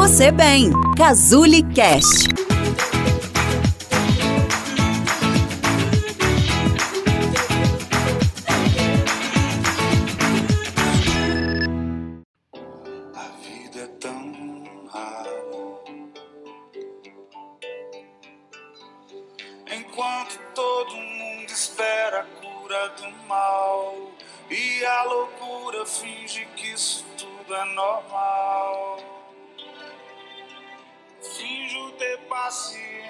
você bem. Cazuli Cast. A vida é tão rara. Enquanto todo mundo espera a cura do mal e a loucura finge que isso tudo é normal. Paciência.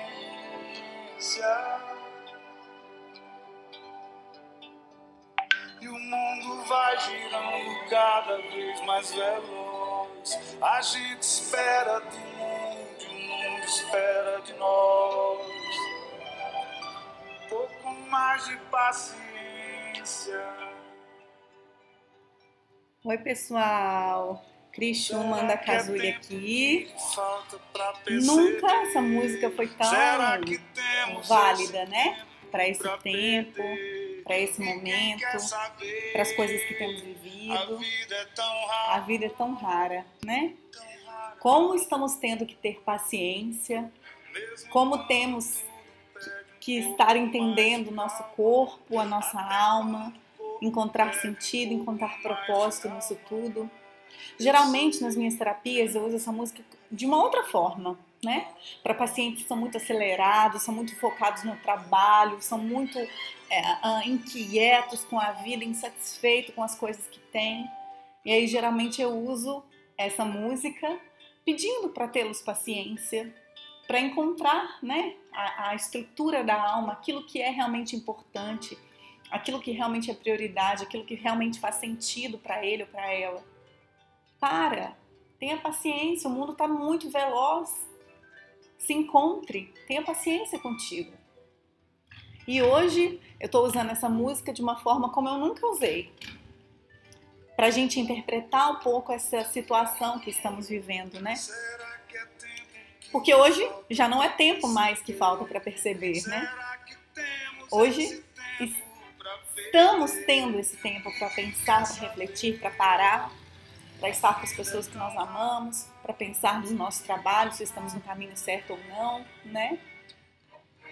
E o mundo vai girando cada vez mais veloz. A gente espera do mundo, o mundo espera de nós. Pouco mais de paciência. Oi, pessoal. Cris Schumann da Cazuli aqui. Nunca essa música foi tão válida, né? Para esse tempo, para esse momento, para as coisas que temos vivido. é A vida é tão rara, né? Como estamos tendo que ter paciência, como temos que estar entendendo o nosso corpo, a nossa alma, encontrar sentido, encontrar propósito nisso tudo. Geralmente nas minhas terapias eu uso essa música de uma outra forma, né? Para pacientes que são muito acelerados, são muito focados no trabalho, são muito é, ah, inquietos com a vida, insatisfeitos com as coisas que têm. E aí geralmente eu uso essa música pedindo para tê-los paciência, para encontrar, né, a, a estrutura da alma, aquilo que é realmente importante, aquilo que realmente é prioridade, aquilo que realmente faz sentido para ele ou para ela. Para, tenha paciência, o mundo está muito veloz. Se encontre, tenha paciência contigo. E hoje eu estou usando essa música de uma forma como eu nunca usei, para a gente interpretar um pouco essa situação que estamos vivendo, né? Porque hoje já não é tempo mais que falta para perceber, né? Hoje? Estamos tendo esse tempo para pensar, para refletir, para parar, para estar com as pessoas que nós amamos, para pensar nos nossos trabalhos, se estamos no caminho certo ou não, né?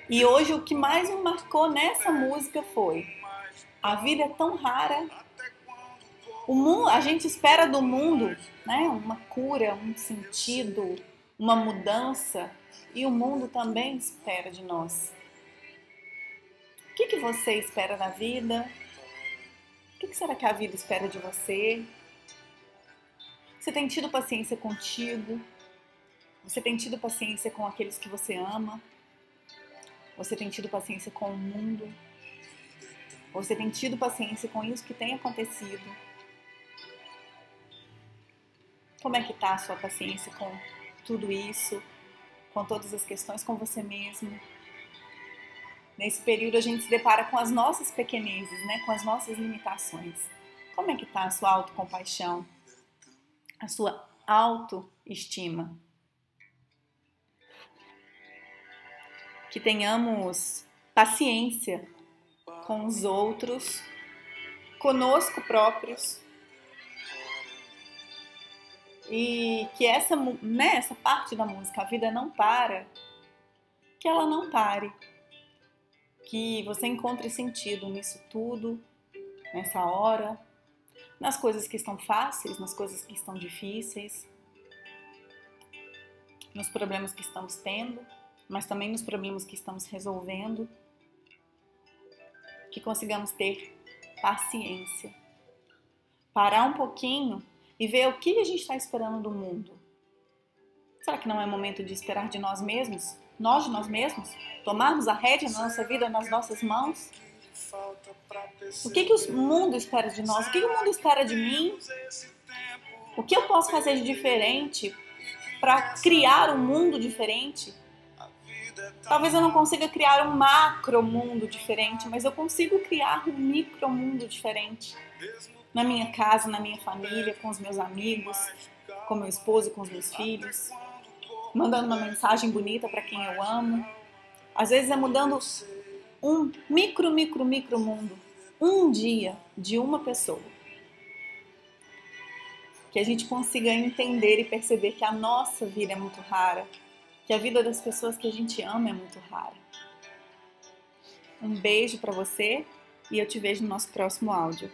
E hoje o que mais me marcou nessa música foi a vida é tão rara, o mundo, a gente espera do mundo, né, uma cura, um sentido, uma mudança, e o mundo também espera de nós. O que, que você espera da vida? O que, que será que a vida espera de você? Você tem tido paciência contigo? Você tem tido paciência com aqueles que você ama? Você tem tido paciência com o mundo? Você tem tido paciência com isso que tem acontecido? Como é que tá a sua paciência com tudo isso? Com todas as questões com você mesmo? Nesse período a gente se depara com as nossas pequenezes, né? Com as nossas limitações. Como é que tá a sua autocompaixão? A sua autoestima? Que tenhamos paciência com os outros, conosco próprios e que essa, né, essa parte da música, a vida não para, que ela não pare. Que você encontre sentido nisso tudo, nessa hora, nas coisas que estão fáceis, nas coisas que estão difíceis, nos problemas que estamos tendo, mas também nos problemas que estamos resolvendo. Que consigamos ter paciência. Parar um pouquinho e ver o que a gente está esperando do mundo. Será que não é momento de esperar de nós mesmos? Nós de nós mesmos? Tomarmos a rédea da nossa vida nas nossas mãos? O que, que o mundo espera de nós? O que, que o mundo espera de mim? O que eu posso fazer de diferente para criar um mundo diferente? Talvez eu não consiga criar um macro mundo diferente, mas eu consigo criar um micro mundo diferente. Na minha casa, na minha família, com os meus amigos, com meu esposo, com os meus filhos. Mandando uma mensagem bonita para quem eu amo. Às vezes é mudando um micro, micro, micro mundo. Um dia de uma pessoa. que a gente consiga entender e perceber que a nossa vida é muito rara, que a vida das pessoas que a gente ama é muito rara. Um beijo para você e eu te vejo no nosso próximo áudio.